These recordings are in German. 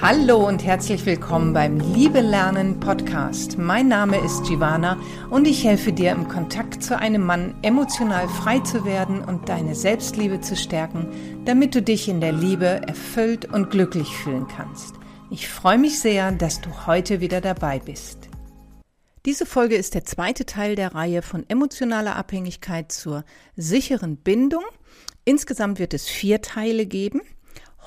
Hallo und herzlich willkommen beim Liebe Lernen Podcast. Mein Name ist Giovanna und ich helfe dir im Kontakt zu einem Mann emotional frei zu werden und deine Selbstliebe zu stärken, damit du dich in der Liebe erfüllt und glücklich fühlen kannst. Ich freue mich sehr, dass du heute wieder dabei bist. Diese Folge ist der zweite Teil der Reihe von emotionaler Abhängigkeit zur sicheren Bindung. Insgesamt wird es vier Teile geben.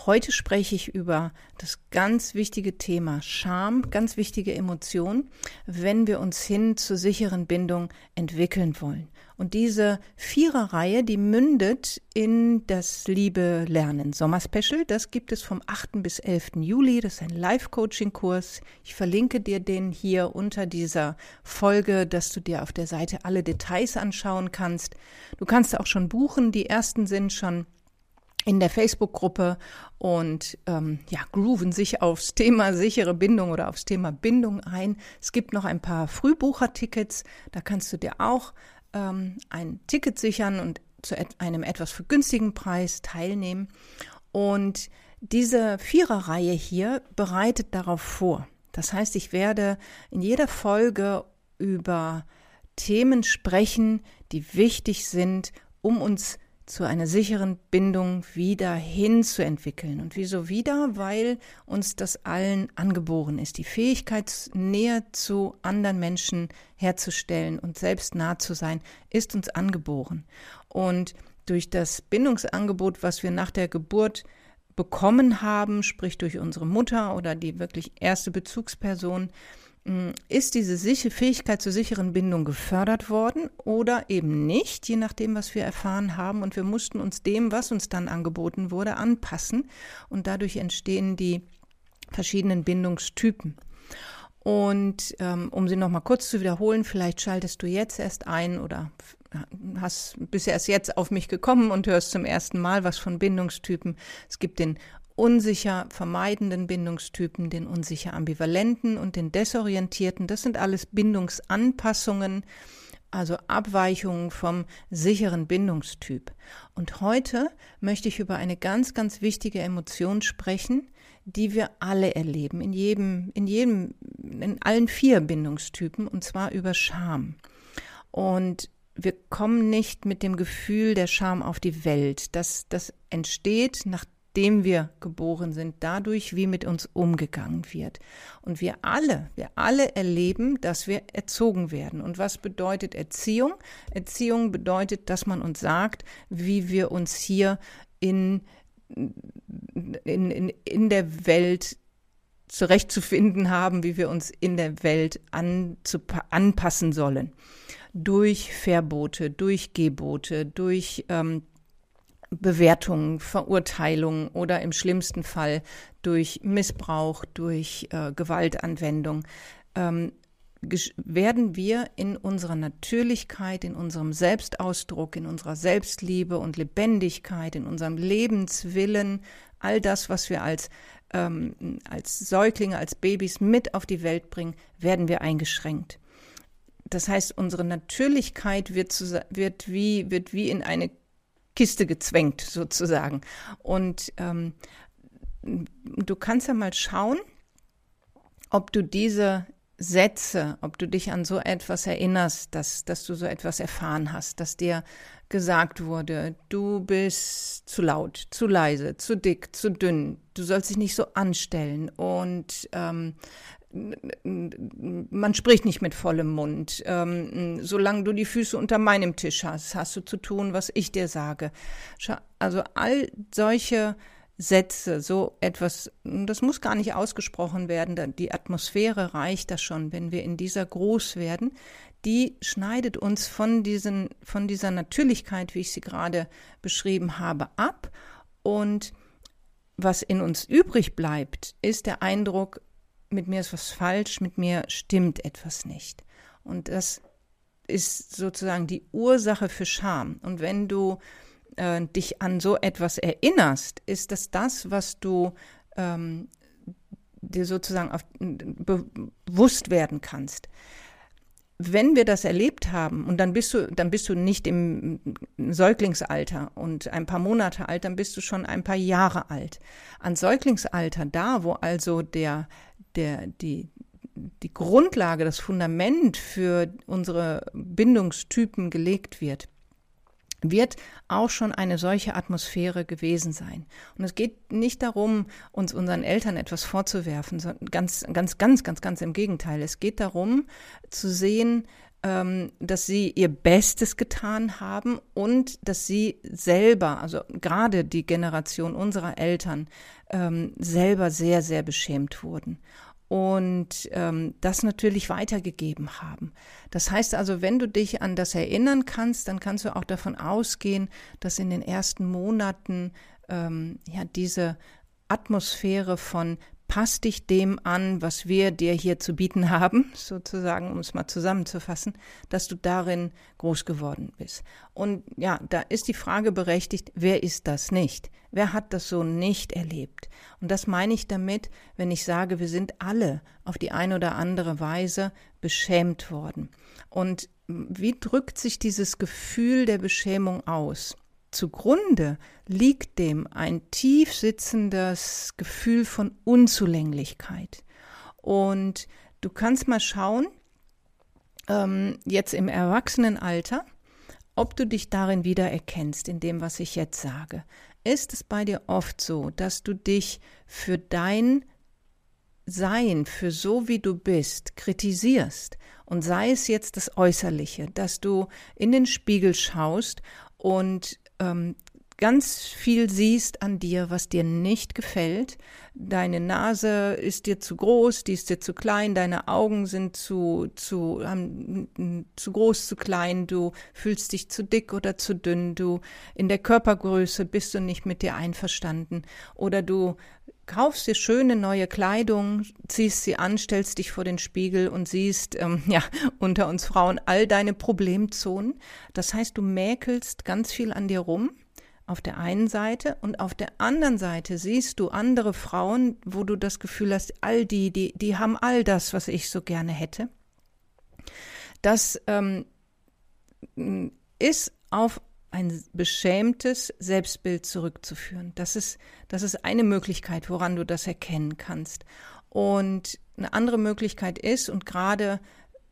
Heute spreche ich über das ganz wichtige Thema Scham, ganz wichtige Emotion, wenn wir uns hin zur sicheren Bindung entwickeln wollen. Und diese Viererreihe, die mündet in das Liebe Lernen Sommerspecial. Das gibt es vom 8. bis 11. Juli. Das ist ein Live-Coaching-Kurs. Ich verlinke dir den hier unter dieser Folge, dass du dir auf der Seite alle Details anschauen kannst. Du kannst auch schon buchen. Die ersten sind schon in der Facebook-Gruppe und ähm, ja, grooven sich aufs Thema sichere Bindung oder aufs Thema Bindung ein. Es gibt noch ein paar Frühbuchertickets, da kannst du dir auch ähm, ein Ticket sichern und zu einem etwas vergünstigen Preis teilnehmen. Und diese Viererreihe hier bereitet darauf vor. Das heißt, ich werde in jeder Folge über Themen sprechen, die wichtig sind, um uns zu einer sicheren Bindung wieder hinzuentwickeln. Und wieso wieder? Weil uns das allen angeboren ist, die Fähigkeit, näher zu anderen Menschen herzustellen und selbst nah zu sein, ist uns angeboren. Und durch das Bindungsangebot, was wir nach der Geburt bekommen haben, sprich durch unsere Mutter oder die wirklich erste Bezugsperson, ist diese Fähigkeit zur sicheren Bindung gefördert worden oder eben nicht, je nachdem, was wir erfahren haben. Und wir mussten uns dem, was uns dann angeboten wurde, anpassen. Und dadurch entstehen die verschiedenen Bindungstypen. Und ähm, um sie nochmal kurz zu wiederholen, vielleicht schaltest du jetzt erst ein oder hast bist erst jetzt auf mich gekommen und hörst zum ersten Mal was von Bindungstypen. Es gibt den unsicher vermeidenden Bindungstypen, den unsicher ambivalenten und den desorientierten. Das sind alles Bindungsanpassungen, also Abweichungen vom sicheren Bindungstyp. Und heute möchte ich über eine ganz, ganz wichtige Emotion sprechen, die wir alle erleben, in jedem, in jedem, in allen vier Bindungstypen, und zwar über Scham. Und wir kommen nicht mit dem Gefühl der Scham auf die Welt. Das, das entsteht, nach dem wir geboren sind, dadurch, wie mit uns umgegangen wird. Und wir alle, wir alle erleben, dass wir erzogen werden. Und was bedeutet Erziehung? Erziehung bedeutet, dass man uns sagt, wie wir uns hier in, in, in, in der Welt zurechtzufinden haben, wie wir uns in der Welt anpassen sollen. Durch Verbote, durch Gebote, durch ähm, Bewertungen, Verurteilungen oder im schlimmsten Fall durch Missbrauch, durch äh, Gewaltanwendung, ähm, werden wir in unserer Natürlichkeit, in unserem Selbstausdruck, in unserer Selbstliebe und Lebendigkeit, in unserem Lebenswillen, all das, was wir als, ähm, als Säuglinge, als Babys mit auf die Welt bringen, werden wir eingeschränkt. Das heißt, unsere Natürlichkeit wird, zu, wird, wie, wird wie in eine Kiste gezwängt sozusagen. Und ähm, du kannst ja mal schauen, ob du diese Sätze, ob du dich an so etwas erinnerst, dass, dass du so etwas erfahren hast, dass dir gesagt wurde, du bist zu laut, zu leise, zu dick, zu dünn, du sollst dich nicht so anstellen und ähm, man spricht nicht mit vollem Mund. Ähm, solange du die Füße unter meinem Tisch hast, hast du zu tun, was ich dir sage. Also all solche Sätze, so etwas, das muss gar nicht ausgesprochen werden, die Atmosphäre reicht das schon, wenn wir in dieser groß werden, die schneidet uns von, diesen, von dieser Natürlichkeit, wie ich sie gerade beschrieben habe, ab. Und was in uns übrig bleibt, ist der Eindruck, mit mir ist was falsch, mit mir stimmt etwas nicht. Und das ist sozusagen die Ursache für Scham. Und wenn du äh, dich an so etwas erinnerst, ist das das, was du ähm, dir sozusagen auf, bewusst werden kannst. wenn wir das erlebt haben, und dann bist du, dann bist du nicht im Säuglingsalter und ein paar Monate alt, dann bist du schon ein paar Jahre alt. An Säuglingsalter, da wo also der, der, die, die Grundlage, das Fundament für unsere Bindungstypen gelegt wird, wird auch schon eine solche Atmosphäre gewesen sein. Und es geht nicht darum, uns unseren Eltern etwas vorzuwerfen, sondern ganz, ganz, ganz, ganz, ganz im Gegenteil. Es geht darum, zu sehen, ähm, dass sie ihr Bestes getan haben und dass sie selber, also gerade die Generation unserer Eltern, ähm, selber sehr, sehr beschämt wurden und ähm, das natürlich weitergegeben haben. Das heißt also, wenn du dich an das erinnern kannst, dann kannst du auch davon ausgehen, dass in den ersten Monaten ähm, ja diese Atmosphäre von Pass dich dem an, was wir dir hier zu bieten haben, sozusagen, um es mal zusammenzufassen, dass du darin groß geworden bist. Und ja, da ist die Frage berechtigt, wer ist das nicht? Wer hat das so nicht erlebt? Und das meine ich damit, wenn ich sage, wir sind alle auf die eine oder andere Weise beschämt worden. Und wie drückt sich dieses Gefühl der Beschämung aus? Zugrunde liegt dem ein tief sitzendes Gefühl von Unzulänglichkeit. Und du kannst mal schauen, ähm, jetzt im Erwachsenenalter, ob du dich darin wiedererkennst, in dem, was ich jetzt sage. Ist es bei dir oft so, dass du dich für dein Sein, für so wie du bist, kritisierst? Und sei es jetzt das Äußerliche, dass du in den Spiegel schaust und ähm, ganz viel siehst an dir, was dir nicht gefällt. Deine Nase ist dir zu groß, die ist dir zu klein, deine Augen sind zu, zu, haben, zu groß, zu klein, du fühlst dich zu dick oder zu dünn, du in der Körpergröße bist du nicht mit dir einverstanden oder du kaufst dir schöne neue Kleidung, ziehst sie an, stellst dich vor den Spiegel und siehst, ähm, ja, unter uns Frauen all deine Problemzonen. Das heißt, du mäkelst ganz viel an dir rum auf der einen Seite und auf der anderen Seite siehst du andere Frauen, wo du das Gefühl hast, all die, die, die haben all das, was ich so gerne hätte. Das ähm, ist auf ein beschämtes Selbstbild zurückzuführen. Das ist, das ist eine Möglichkeit, woran du das erkennen kannst. Und eine andere Möglichkeit ist, und gerade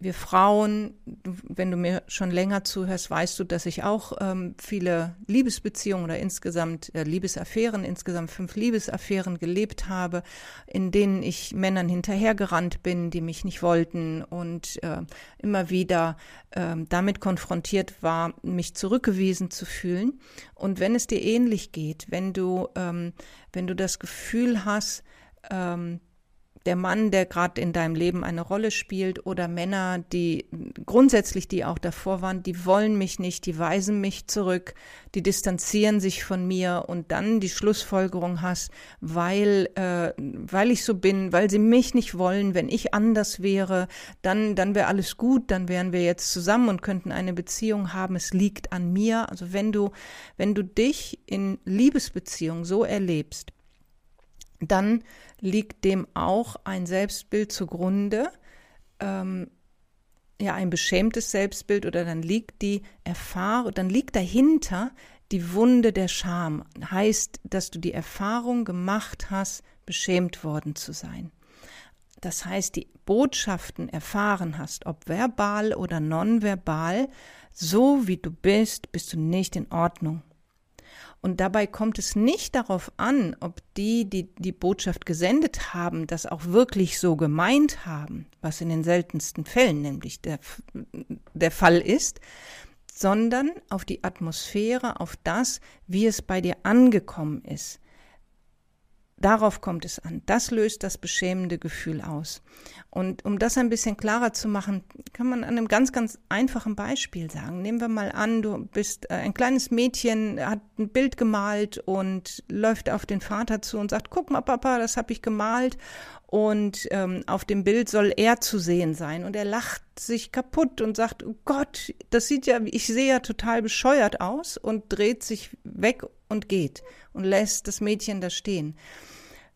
wir Frauen, wenn du mir schon länger zuhörst, weißt du, dass ich auch ähm, viele Liebesbeziehungen oder insgesamt äh, Liebesaffären, insgesamt fünf Liebesaffären gelebt habe, in denen ich Männern hinterhergerannt bin, die mich nicht wollten und äh, immer wieder äh, damit konfrontiert war, mich zurückgewiesen zu fühlen. Und wenn es dir ähnlich geht, wenn du, ähm, wenn du das Gefühl hast, ähm, der Mann, der gerade in deinem Leben eine Rolle spielt oder Männer, die grundsätzlich, die auch davor waren, die wollen mich nicht, die weisen mich zurück, die distanzieren sich von mir und dann die Schlussfolgerung hast, weil, äh, weil ich so bin, weil sie mich nicht wollen, wenn ich anders wäre, dann, dann wäre alles gut, dann wären wir jetzt zusammen und könnten eine Beziehung haben, es liegt an mir. Also wenn du, wenn du dich in Liebesbeziehung so erlebst, dann liegt dem auch ein Selbstbild zugrunde, ähm, ja, ein beschämtes Selbstbild oder dann liegt die Erfahrung, dann liegt dahinter die Wunde der Scham. Heißt, dass du die Erfahrung gemacht hast, beschämt worden zu sein. Das heißt, die Botschaften erfahren hast, ob verbal oder nonverbal, so wie du bist, bist du nicht in Ordnung. Und dabei kommt es nicht darauf an, ob die, die die Botschaft gesendet haben, das auch wirklich so gemeint haben, was in den seltensten Fällen nämlich der, der Fall ist, sondern auf die Atmosphäre, auf das, wie es bei dir angekommen ist. Darauf kommt es an. Das löst das beschämende Gefühl aus. Und um das ein bisschen klarer zu machen, kann man an einem ganz, ganz einfachen Beispiel sagen. Nehmen wir mal an, du bist äh, ein kleines Mädchen, hat ein Bild gemalt und läuft auf den Vater zu und sagt, guck mal, Papa, das habe ich gemalt. Und ähm, auf dem Bild soll er zu sehen sein. Und er lacht sich kaputt und sagt, oh Gott, das sieht ja, ich sehe ja total bescheuert aus und dreht sich weg und geht und lässt das Mädchen da stehen.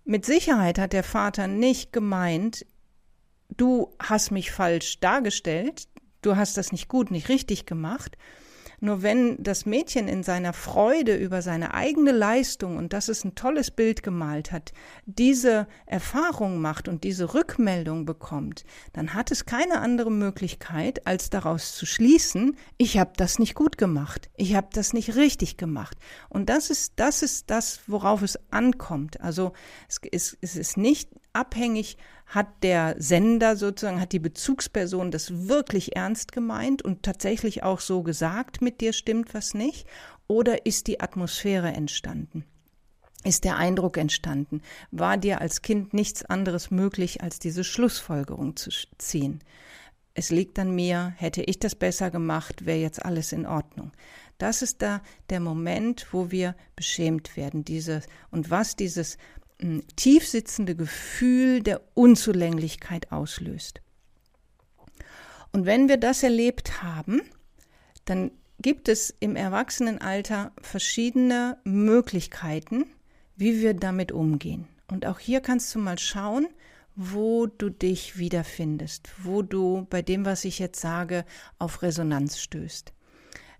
Mit Sicherheit hat der Vater nicht gemeint, du hast mich falsch dargestellt, du hast das nicht gut, nicht richtig gemacht. Nur wenn das Mädchen in seiner Freude über seine eigene Leistung und dass es ein tolles Bild gemalt hat, diese Erfahrung macht und diese Rückmeldung bekommt, dann hat es keine andere Möglichkeit, als daraus zu schließen, ich habe das nicht gut gemacht, ich habe das nicht richtig gemacht. Und das ist, das ist das, worauf es ankommt. Also es ist, es ist nicht abhängig hat der Sender sozusagen, hat die Bezugsperson das wirklich ernst gemeint und tatsächlich auch so gesagt, mit dir stimmt was nicht? Oder ist die Atmosphäre entstanden? Ist der Eindruck entstanden? War dir als Kind nichts anderes möglich, als diese Schlussfolgerung zu ziehen? Es liegt an mir, hätte ich das besser gemacht, wäre jetzt alles in Ordnung. Das ist da der Moment, wo wir beschämt werden, dieses, und was dieses tiefsitzende Gefühl der Unzulänglichkeit auslöst. Und wenn wir das erlebt haben, dann gibt es im Erwachsenenalter verschiedene Möglichkeiten, wie wir damit umgehen. Und auch hier kannst du mal schauen, wo du dich wiederfindest, wo du bei dem, was ich jetzt sage, auf Resonanz stößt.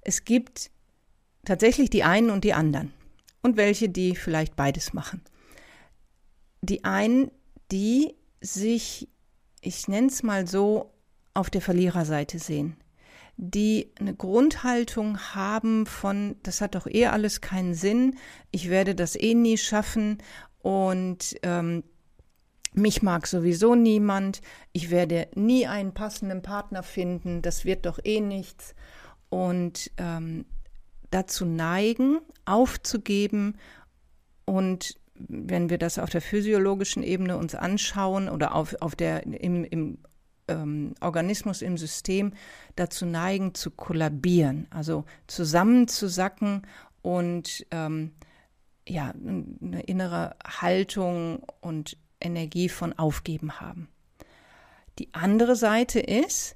Es gibt tatsächlich die einen und die anderen und welche, die vielleicht beides machen die einen, die sich, ich nenne es mal so, auf der Verliererseite sehen, die eine Grundhaltung haben von, das hat doch eh alles keinen Sinn, ich werde das eh nie schaffen und ähm, mich mag sowieso niemand, ich werde nie einen passenden Partner finden, das wird doch eh nichts. Und ähm, dazu neigen, aufzugeben und wenn wir das auf der physiologischen Ebene uns anschauen oder auf, auf der, im, im ähm, Organismus, im System dazu neigen zu kollabieren, also zusammenzusacken und ähm, ja, eine innere Haltung und Energie von Aufgeben haben. Die andere Seite ist,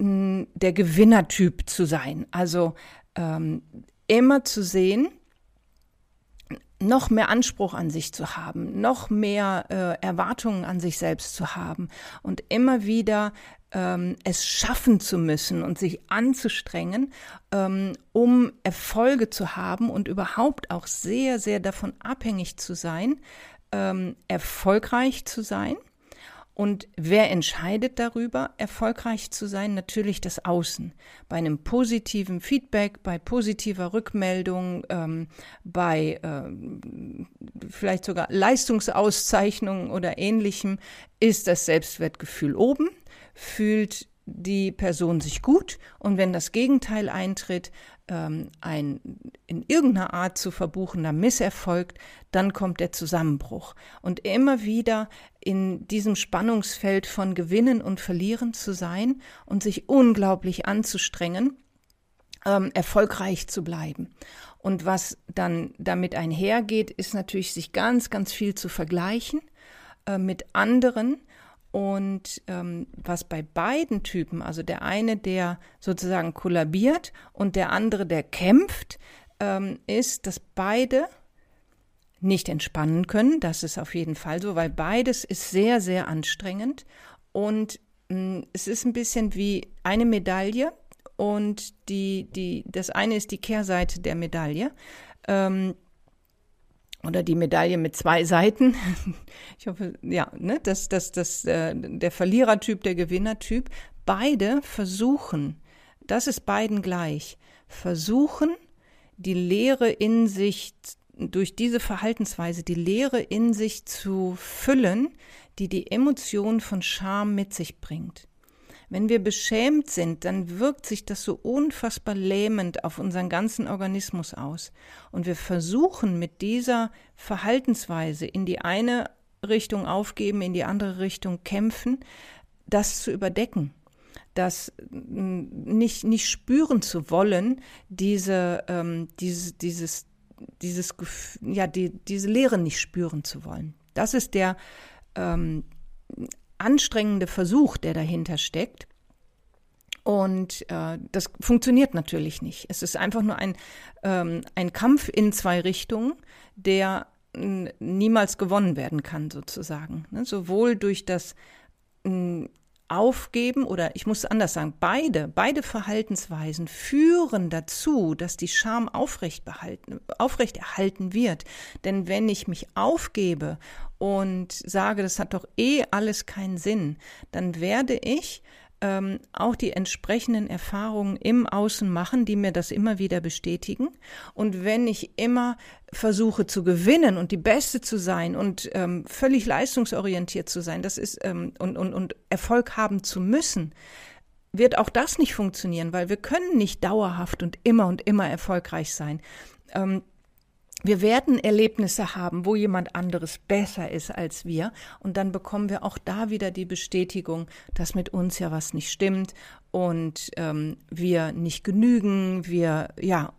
der Gewinnertyp zu sein, also ähm, immer zu sehen, noch mehr Anspruch an sich zu haben, noch mehr äh, Erwartungen an sich selbst zu haben und immer wieder ähm, es schaffen zu müssen und sich anzustrengen, ähm, um Erfolge zu haben und überhaupt auch sehr, sehr davon abhängig zu sein, ähm, erfolgreich zu sein und wer entscheidet darüber, erfolgreich zu sein? Natürlich das Außen. Bei einem positiven Feedback, bei positiver Rückmeldung, ähm, bei äh, vielleicht sogar Leistungsauszeichnungen oder ähnlichem ist das Selbstwertgefühl oben, fühlt die Person sich gut und wenn das Gegenteil eintritt, ähm, ein in irgendeiner Art zu verbuchender Misserfolg, dann kommt der Zusammenbruch. Und immer wieder in diesem Spannungsfeld von Gewinnen und Verlieren zu sein und sich unglaublich anzustrengen, ähm, erfolgreich zu bleiben. Und was dann damit einhergeht, ist natürlich, sich ganz, ganz viel zu vergleichen äh, mit anderen und ähm, was bei beiden Typen, also der eine, der sozusagen kollabiert und der andere, der kämpft, ähm, ist, dass beide nicht entspannen können. Das ist auf jeden Fall so, weil beides ist sehr, sehr anstrengend. Und mh, hm, es ist ein bisschen wie eine Medaille und die, die, das eine ist die Kehrseite der Medaille. Ähm, oder die Medaille mit zwei Seiten. Ich hoffe, ja, ne, dass das, das, äh, der Verlierertyp, der Gewinnertyp, beide versuchen, das ist beiden gleich, versuchen, die Lehre in sich, durch diese Verhaltensweise, die Lehre in sich zu füllen, die die Emotion von Scham mit sich bringt. Wenn wir beschämt sind, dann wirkt sich das so unfassbar lähmend auf unseren ganzen Organismus aus. Und wir versuchen mit dieser Verhaltensweise in die eine Richtung aufgeben, in die andere Richtung kämpfen, das zu überdecken das nicht, nicht spüren zu wollen, diese, ähm, dieses, dieses, dieses, ja, die, diese Leere nicht spüren zu wollen. Das ist der ähm, anstrengende Versuch, der dahinter steckt. Und äh, das funktioniert natürlich nicht. Es ist einfach nur ein, ähm, ein Kampf in zwei Richtungen, der niemals gewonnen werden kann, sozusagen. Ne? Sowohl durch das Aufgeben oder ich muss anders sagen, beide, beide Verhaltensweisen führen dazu, dass die Scham aufrecht behalten, aufrechterhalten wird. Denn wenn ich mich aufgebe und sage, das hat doch eh alles keinen Sinn, dann werde ich ähm, auch die entsprechenden Erfahrungen im Außen machen, die mir das immer wieder bestätigen. Und wenn ich immer versuche zu gewinnen und die Beste zu sein und ähm, völlig leistungsorientiert zu sein, das ist ähm, und, und, und Erfolg haben zu müssen, wird auch das nicht funktionieren, weil wir können nicht dauerhaft und immer und immer erfolgreich sein. Ähm, wir werden Erlebnisse haben, wo jemand anderes besser ist als wir. Und dann bekommen wir auch da wieder die Bestätigung, dass mit uns ja was nicht stimmt und ähm, wir nicht genügen, wir ja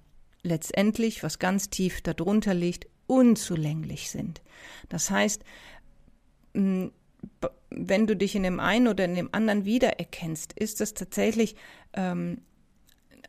letztendlich, was ganz tief darunter liegt, unzulänglich sind. Das heißt, wenn du dich in dem einen oder in dem anderen wiedererkennst, ist das tatsächlich ähm,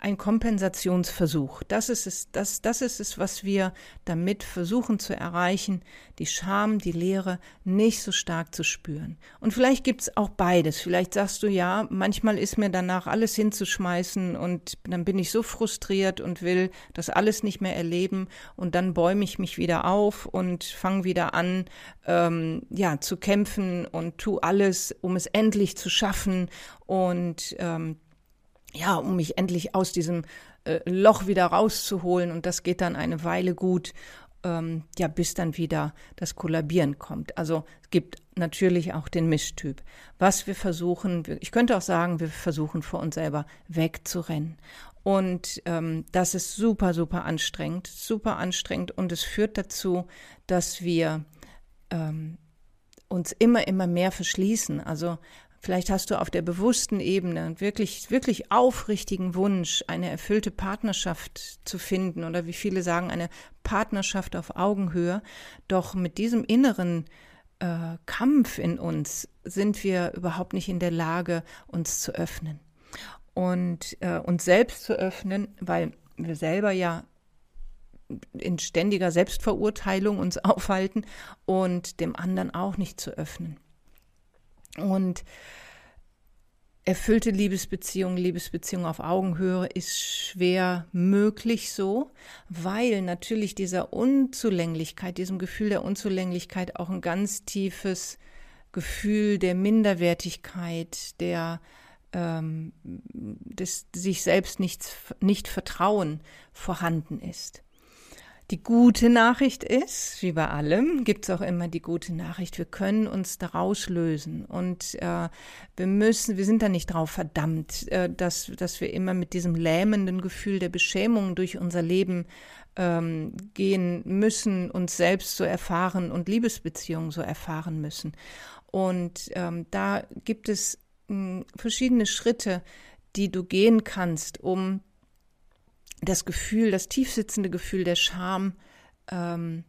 ein Kompensationsversuch. Das ist es, das, das ist es, was wir damit versuchen zu erreichen, die Scham, die Leere nicht so stark zu spüren. Und vielleicht gibt's auch beides. Vielleicht sagst du ja, manchmal ist mir danach alles hinzuschmeißen und dann bin ich so frustriert und will das alles nicht mehr erleben und dann bäume ich mich wieder auf und fange wieder an, ähm, ja, zu kämpfen und tu alles, um es endlich zu schaffen und ähm, ja, um mich endlich aus diesem äh, Loch wieder rauszuholen. Und das geht dann eine Weile gut, ähm, ja, bis dann wieder das Kollabieren kommt. Also es gibt natürlich auch den Mischtyp. Was wir versuchen, ich könnte auch sagen, wir versuchen vor uns selber wegzurennen. Und ähm, das ist super, super anstrengend, super anstrengend. Und es führt dazu, dass wir ähm, uns immer, immer mehr verschließen. Also Vielleicht hast du auf der bewussten Ebene einen wirklich, wirklich aufrichtigen Wunsch, eine erfüllte Partnerschaft zu finden oder wie viele sagen, eine Partnerschaft auf Augenhöhe. Doch mit diesem inneren äh, Kampf in uns sind wir überhaupt nicht in der Lage, uns zu öffnen. Und äh, uns selbst zu öffnen, weil wir selber ja in ständiger Selbstverurteilung uns aufhalten und dem anderen auch nicht zu öffnen. Und erfüllte Liebesbeziehung, Liebesbeziehung auf Augenhöhe ist schwer möglich so, weil natürlich dieser Unzulänglichkeit, diesem Gefühl der Unzulänglichkeit auch ein ganz tiefes Gefühl der Minderwertigkeit, der ähm, des sich selbst nicht, nicht Vertrauen vorhanden ist. Die gute Nachricht ist, wie bei allem, gibt es auch immer die gute Nachricht, wir können uns daraus lösen und äh, wir müssen, wir sind da nicht drauf verdammt, äh, dass, dass wir immer mit diesem lähmenden Gefühl der Beschämung durch unser Leben ähm, gehen müssen, uns selbst so erfahren und Liebesbeziehungen so erfahren müssen. Und ähm, da gibt es mh, verschiedene Schritte, die du gehen kannst, um das Gefühl, das tiefsitzende Gefühl der Scham, ähm,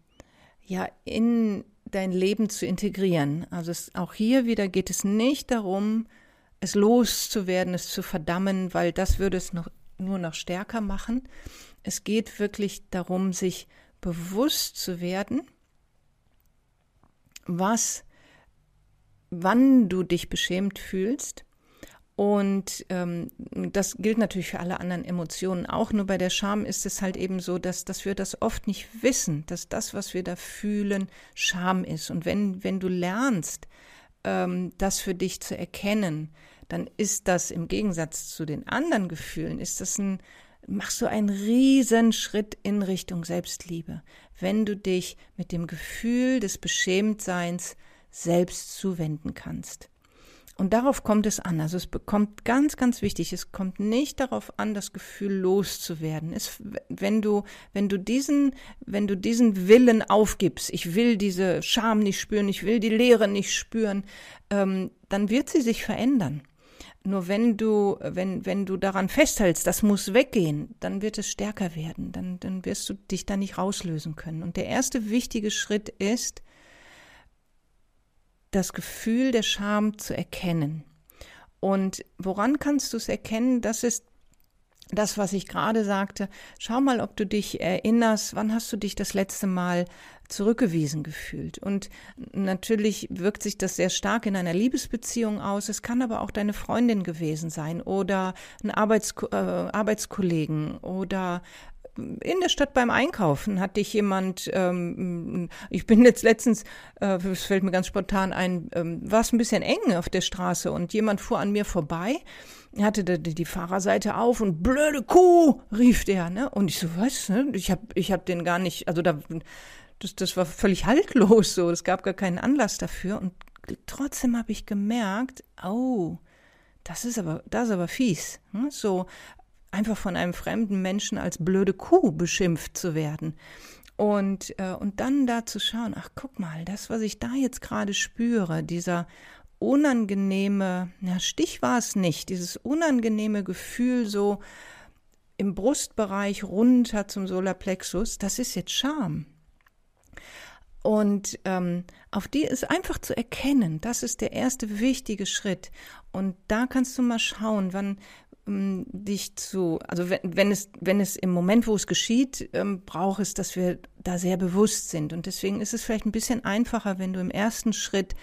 ja, in dein Leben zu integrieren. Also es, auch hier wieder geht es nicht darum, es loszuwerden, es zu verdammen, weil das würde es noch, nur noch stärker machen. Es geht wirklich darum, sich bewusst zu werden, was, wann du dich beschämt fühlst und ähm, das gilt natürlich für alle anderen Emotionen auch. Nur bei der Scham ist es halt eben so, dass, dass wir das oft nicht wissen, dass das, was wir da fühlen, Scham ist. Und wenn, wenn du lernst, ähm, das für dich zu erkennen, dann ist das im Gegensatz zu den anderen Gefühlen, ist das ein, machst du einen riesen Schritt in Richtung Selbstliebe, wenn du dich mit dem Gefühl des Beschämtseins selbst zuwenden kannst. Und darauf kommt es an. Also es bekommt ganz, ganz wichtig. Es kommt nicht darauf an, das Gefühl loszuwerden. Es, wenn du, wenn du diesen, wenn du diesen Willen aufgibst, ich will diese Scham nicht spüren, ich will die Leere nicht spüren, ähm, dann wird sie sich verändern. Nur wenn du, wenn, wenn du daran festhältst, das muss weggehen, dann wird es stärker werden. Dann, dann wirst du dich da nicht rauslösen können. Und der erste wichtige Schritt ist, das Gefühl der Scham zu erkennen. Und woran kannst du es erkennen? Das ist das, was ich gerade sagte, schau mal, ob du dich erinnerst, wann hast du dich das letzte Mal zurückgewiesen gefühlt. Und natürlich wirkt sich das sehr stark in einer Liebesbeziehung aus. Es kann aber auch deine Freundin gewesen sein oder ein Arbeits äh, Arbeitskollegen oder in der Stadt beim Einkaufen hat dich jemand, ähm, ich bin jetzt letztens, äh, es fällt mir ganz spontan ein, ähm, war es ein bisschen eng auf der Straße und jemand fuhr an mir vorbei, hatte die, die Fahrerseite auf und blöde Kuh, rief der, ne? Und ich so, was, ne? Ich hab, ich hab den gar nicht, also da, das, das war völlig haltlos so, es gab gar keinen Anlass dafür und trotzdem habe ich gemerkt, oh, das ist aber, das ist aber fies. Ne? So, einfach von einem fremden Menschen als blöde Kuh beschimpft zu werden. Und, äh, und dann da zu schauen, ach guck mal, das, was ich da jetzt gerade spüre, dieser unangenehme, ja, Stich war es nicht, dieses unangenehme Gefühl so im Brustbereich runter zum Solarplexus, das ist jetzt Scham. Und ähm, auf die ist einfach zu erkennen, das ist der erste wichtige Schritt. Und da kannst du mal schauen, wann, ähm, dich zu, also wenn, wenn es, wenn es im Moment, wo es geschieht, ähm, braucht es, dass wir da sehr bewusst sind. Und deswegen ist es vielleicht ein bisschen einfacher, wenn du im ersten Schritt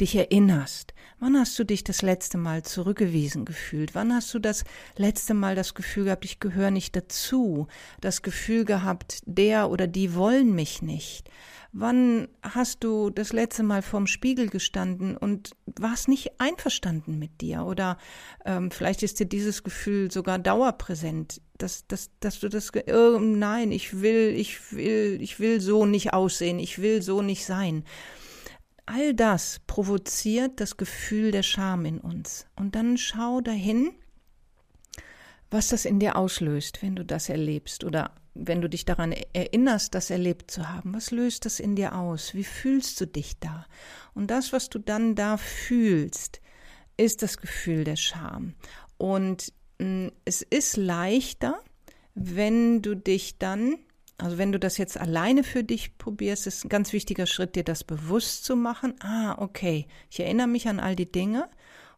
dich erinnerst. Wann hast du dich das letzte Mal zurückgewiesen gefühlt? Wann hast du das letzte Mal das Gefühl gehabt, ich gehöre nicht dazu? Das Gefühl gehabt, der oder die wollen mich nicht? Wann hast du das letzte Mal vorm Spiegel gestanden und warst nicht einverstanden mit dir? Oder ähm, vielleicht ist dir dieses Gefühl sogar dauerpräsent, dass, dass, dass du das, oh, nein, ich will, ich will, ich will so nicht aussehen, ich will so nicht sein. All das provoziert das Gefühl der Scham in uns. Und dann schau dahin, was das in dir auslöst, wenn du das erlebst oder wenn du dich daran erinnerst, das erlebt zu haben, was löst das in dir aus? Wie fühlst du dich da? Und das, was du dann da fühlst, ist das Gefühl der Scham. Und mh, hm, es ist leichter, wenn du dich dann, also wenn du das jetzt alleine für dich probierst, ist ein ganz wichtiger Schritt, dir das bewusst zu machen. Ah, okay, ich erinnere mich an all die Dinge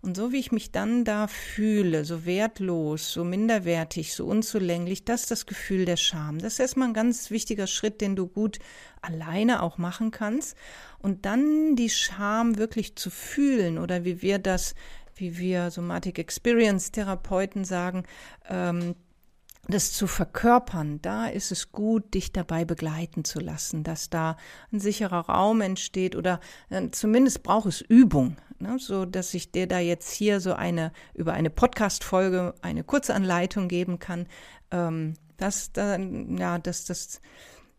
und so wie ich mich dann da fühle, so wertlos, so minderwertig, so unzulänglich, das ist das Gefühl der Scham. Das ist erstmal ein ganz wichtiger Schritt, den du gut alleine auch machen kannst. Und dann die Scham wirklich zu fühlen oder wie wir das, wie wir Somatic Experience Therapeuten sagen, ähm, das zu verkörpern, da ist es gut, dich dabei begleiten zu lassen, dass da ein sicherer Raum entsteht oder äh, zumindest braucht es Übung, ne, so dass ich dir da jetzt hier so eine über eine Podcast-Folge eine kurze Anleitung geben kann. Ähm, das, dann, ja, das, das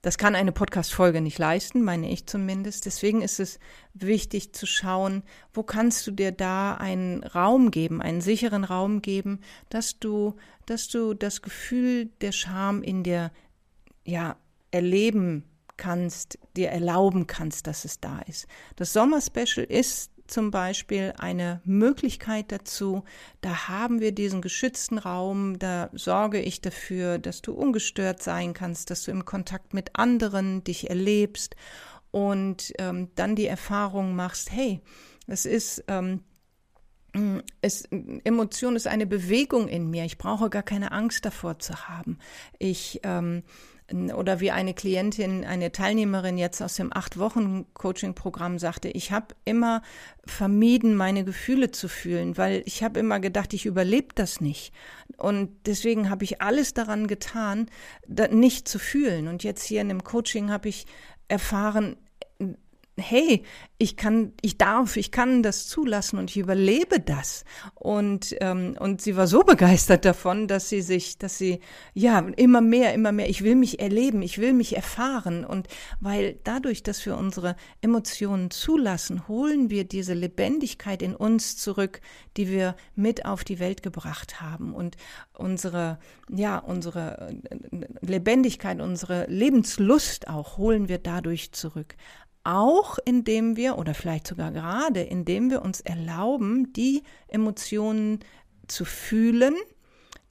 das kann eine Podcast-Folge nicht leisten, meine ich zumindest. Deswegen ist es wichtig zu schauen, wo kannst du dir da einen Raum geben, einen sicheren Raum geben, dass du, dass du das Gefühl der Scham in dir, ja, erleben kannst, dir erlauben kannst, dass es da ist. Das Sommerspecial ist zum Beispiel eine Möglichkeit dazu. Da haben wir diesen geschützten Raum, da sorge ich dafür, dass du ungestört sein kannst, dass du im Kontakt mit anderen dich erlebst und ähm, dann die Erfahrung machst, hey, es ist ähm, es, Emotion ist eine Bewegung in mir. Ich brauche gar keine Angst davor zu haben. Ich ähm, oder wie eine Klientin, eine Teilnehmerin jetzt aus dem acht Wochen Coaching-Programm sagte, ich habe immer vermieden, meine Gefühle zu fühlen, weil ich habe immer gedacht, ich überlebe das nicht. Und deswegen habe ich alles daran getan, nicht zu fühlen. Und jetzt hier in dem Coaching habe ich erfahren, hey, ich kann, ich darf, ich kann das zulassen und ich überlebe das. Und, ähm, und sie war so begeistert davon, dass sie sich, dass sie, ja, immer mehr, immer mehr, ich will mich erleben, ich will mich erfahren. Und weil dadurch, dass wir unsere Emotionen zulassen, holen wir diese Lebendigkeit in uns zurück, die wir mit auf die Welt gebracht haben. Und unsere, ja, unsere äh, Lebendigkeit, unsere Lebenslust auch holen wir dadurch zurück auch indem wir oder vielleicht sogar gerade indem wir uns erlauben, die Emotionen zu fühlen,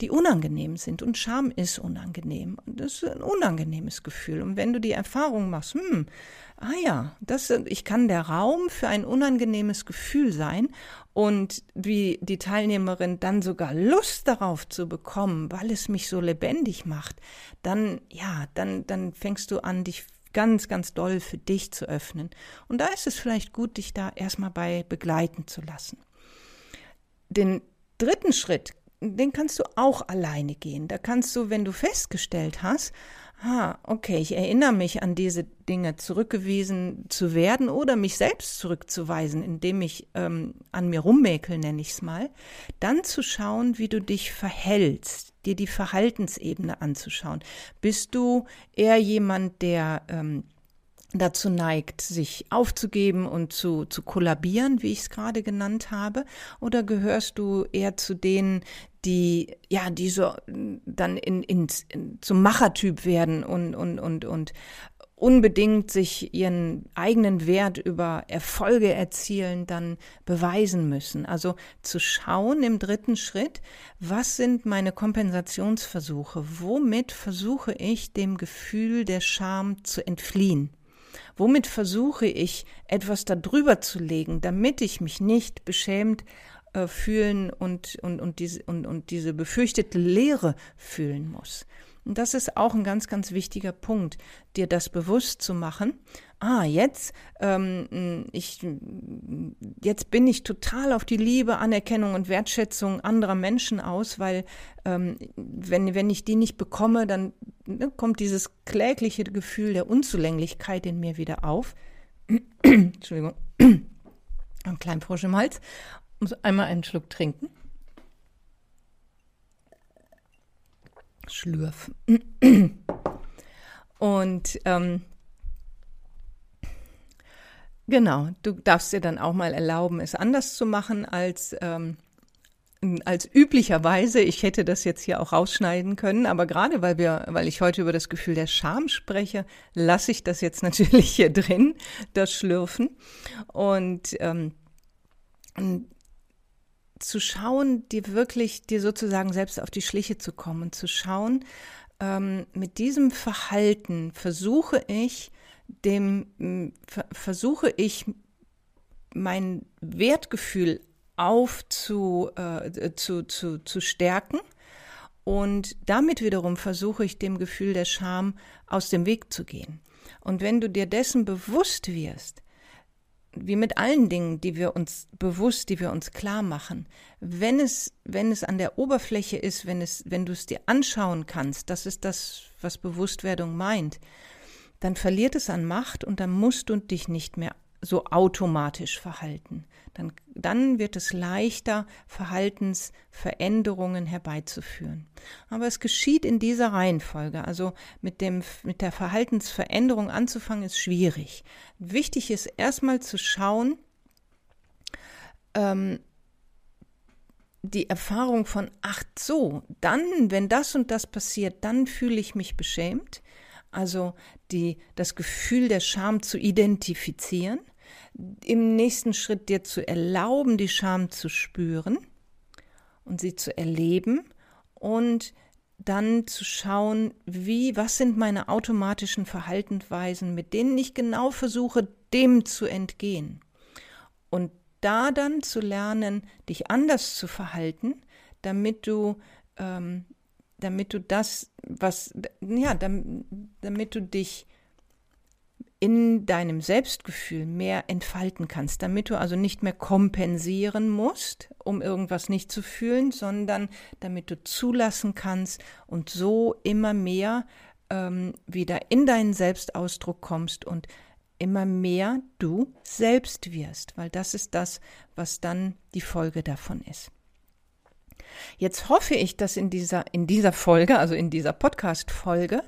die unangenehm sind. Und Scham ist unangenehm. Das ist ein unangenehmes Gefühl. Und wenn du die Erfahrung machst, hm, ah ja, das, ich kann der Raum für ein unangenehmes Gefühl sein und wie die Teilnehmerin dann sogar Lust darauf zu bekommen, weil es mich so lebendig macht, dann, ja, dann, dann fängst du an, dich ganz, ganz doll für dich zu öffnen. Und da ist es vielleicht gut, dich da erstmal bei begleiten zu lassen. Den dritten Schritt, den kannst du auch alleine gehen. Da kannst du, wenn du festgestellt hast, ah, okay, ich erinnere mich an diese Dinge zurückgewiesen zu werden oder mich selbst zurückzuweisen, indem ich ähm, an mir rummäkel, nenne ich es mal, dann zu schauen, wie du dich verhältst, dir die Verhaltensebene anzuschauen. Bist du eher jemand, der ähm, dazu neigt, sich aufzugeben und zu, zu kollabieren, wie ich es gerade genannt habe? Oder gehörst du eher zu denen, die, ja, die so dann in, in, in zum Machertyp werden und, und, und, und unbedingt sich ihren eigenen Wert über Erfolge erzielen, dann beweisen müssen. Also zu schauen im dritten Schritt, was sind meine Kompensationsversuche? Womit versuche ich dem Gefühl der Scham zu entfliehen? Womit versuche ich, etwas darüber zu legen, damit ich mich nicht beschämt äh, fühlen und, und, und, diese, und, und diese befürchtete Leere fühlen muss? Und das ist auch ein ganz, ganz wichtiger Punkt, dir das bewusst zu machen. Ah, jetzt, ähm, ich, jetzt bin ich total auf die Liebe, Anerkennung und Wertschätzung anderer Menschen aus, weil ähm, wenn, wenn ich die nicht bekomme, dann ne, kommt dieses klägliche Gefühl der Unzulänglichkeit in mir wieder auf. Entschuldigung, ein kleinen Frosch im Hals. Muss einmal einen Schluck trinken. Schlürf. Und ähm, genau, du darfst dir dann auch mal erlauben, es anders zu machen als, ähm, als üblicherweise. Ich hätte das jetzt hier auch rausschneiden können, aber gerade weil wir, weil ich heute über das Gefühl der Scham spreche, lasse ich das jetzt natürlich hier drin, das Schlürfen. Und ähm, zu schauen, dir wirklich, dir sozusagen selbst auf die Schliche zu kommen und zu schauen, ähm, mit diesem Verhalten versuche ich, dem, versuche ich mein Wertgefühl aufzu, äh, zu, zu, zu stärken und damit wiederum versuche ich dem Gefühl der Scham aus dem Weg zu gehen. Und wenn du dir dessen bewusst wirst, wie mit allen Dingen, die wir uns bewusst, die wir uns klar machen, wenn es, wenn es an der Oberfläche ist, wenn es, wenn du es dir anschauen kannst, das ist das, was Bewusstwerdung meint, dann verliert es an Macht und dann musst du dich nicht mehr so automatisch verhalten. Dann, dann wird es leichter, Verhaltensveränderungen herbeizuführen. Aber es geschieht in dieser Reihenfolge. Also mit, dem, mit der Verhaltensveränderung anzufangen, ist schwierig. Wichtig ist erstmal zu schauen, ähm, die Erfahrung von, ach so, dann, wenn das und das passiert, dann fühle ich mich beschämt. Also die, das Gefühl der Scham zu identifizieren im nächsten Schritt dir zu erlauben, die Scham zu spüren und sie zu erleben und dann zu schauen, wie, was sind meine automatischen Verhaltensweisen, mit denen ich genau versuche, dem zu entgehen. Und da dann zu lernen, dich anders zu verhalten, damit du, ähm, damit du das, was, ja, damit, damit du dich in deinem Selbstgefühl mehr entfalten kannst, damit du also nicht mehr kompensieren musst, um irgendwas nicht zu fühlen, sondern damit du zulassen kannst und so immer mehr ähm, wieder in deinen Selbstausdruck kommst und immer mehr du selbst wirst, weil das ist das, was dann die Folge davon ist. Jetzt hoffe ich, dass in dieser, in dieser Folge, also in dieser Podcast-Folge,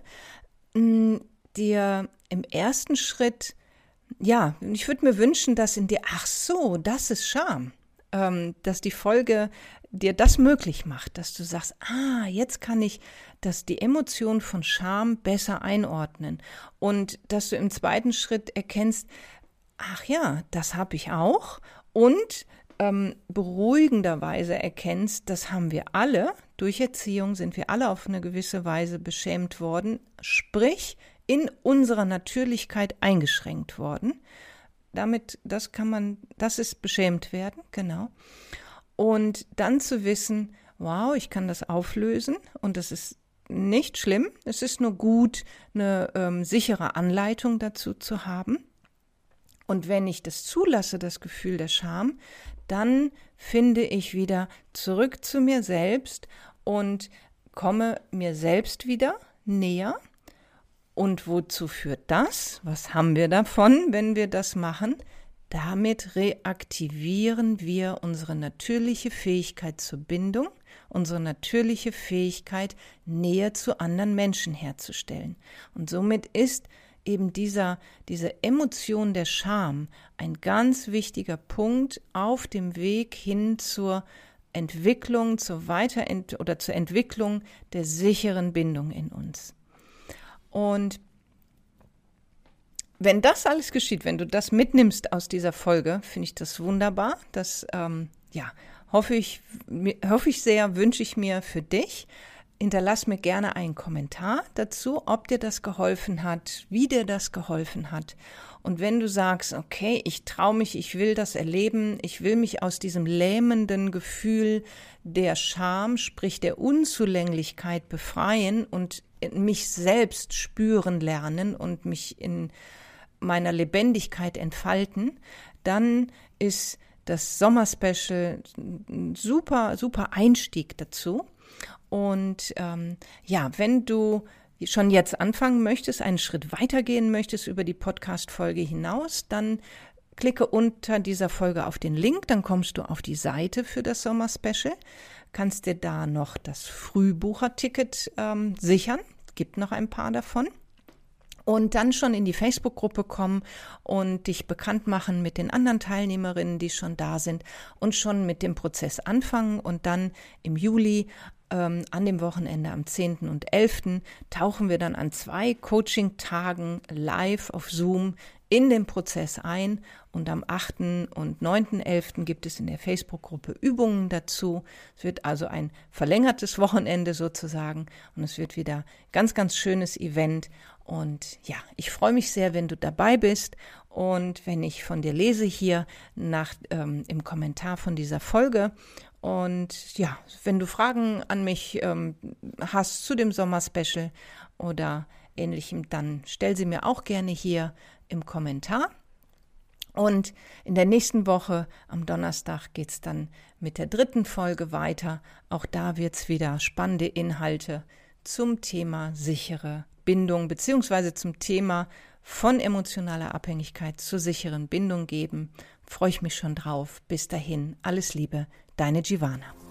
dir im ersten Schritt, ja, ich würde mir wünschen, dass in dir, ach so, das ist Scham, ähm, dass die Folge dir das möglich macht, dass du sagst, ah, jetzt kann ich dass die Emotion von Scham besser einordnen. Und dass du im zweiten Schritt erkennst, ach ja, das habe ich auch. Und ähm, beruhigenderweise erkennst, das haben wir alle, durch Erziehung sind wir alle auf eine gewisse Weise beschämt worden, sprich in unserer Natürlichkeit eingeschränkt worden. Damit, das kann man, das ist beschämt werden, genau. Und dann zu wissen, wow, ich kann das auflösen und das ist nicht schlimm. Es ist nur gut, eine ähm, sichere Anleitung dazu zu haben. Und wenn ich das zulasse, das Gefühl der Scham, dann finde ich wieder zurück zu mir selbst und komme mir selbst wieder näher. Und wozu führt das? Was haben wir davon, wenn wir das machen? Damit reaktivieren wir unsere natürliche Fähigkeit zur Bindung, unsere natürliche Fähigkeit, Nähe zu anderen Menschen herzustellen. Und somit ist eben dieser, diese Emotion der Scham ein ganz wichtiger Punkt auf dem Weg hin zur Entwicklung, zur Weiterent oder zur Entwicklung der sicheren Bindung in uns. Und wenn das alles geschieht, wenn du das mitnimmst aus dieser Folge, finde ich das wunderbar. Das, ähm, ja, hoffe ich, hoffe ich sehr, wünsche ich mir für dich. Hinterlass mir gerne einen Kommentar dazu, ob dir das geholfen hat, wie dir das geholfen hat. Und wenn du sagst, okay, ich traue mich, ich will das erleben, ich will mich aus diesem lähmenden Gefühl der Scham, sprich der Unzulänglichkeit befreien und mich selbst spüren lernen und mich in meiner Lebendigkeit entfalten, dann ist das Sommerspecial ein super, super Einstieg dazu. Und ähm, ja, wenn du schon jetzt anfangen möchtest, einen Schritt weitergehen möchtest über die Podcast-Folge hinaus, dann klicke unter dieser Folge auf den Link, dann kommst du auf die Seite für das Sommerspecial, kannst dir da noch das Frühbucherticket ähm, sichern, gibt noch ein paar davon und dann schon in die Facebook-Gruppe kommen und dich bekannt machen mit den anderen Teilnehmerinnen, die schon da sind und schon mit dem Prozess anfangen und dann im Juli ähm, an dem Wochenende am 10. und 11. tauchen wir dann an zwei Coaching-Tagen live auf Zoom in den Prozess ein und am 8. und 9.11. gibt es in der Facebook-Gruppe Übungen dazu. Es wird also ein verlängertes Wochenende sozusagen und es wird wieder ganz, ganz schönes Event und ja, ich freue mich sehr, wenn du dabei bist und wenn ich von dir lese hier nach, ähm, im Kommentar von dieser Folge. Und ja, wenn du Fragen an mich ähm, hast zu dem Sommerspecial oder ähnlichem, dann stell sie mir auch gerne hier im Kommentar. Und in der nächsten Woche, am Donnerstag, geht es dann mit der dritten Folge weiter. Auch da wird es wieder spannende Inhalte zum Thema sichere Bindung beziehungsweise zum Thema von emotionaler Abhängigkeit zur sicheren Bindung geben. Freue ich mich schon drauf. Bis dahin, alles Liebe, deine Giovanna.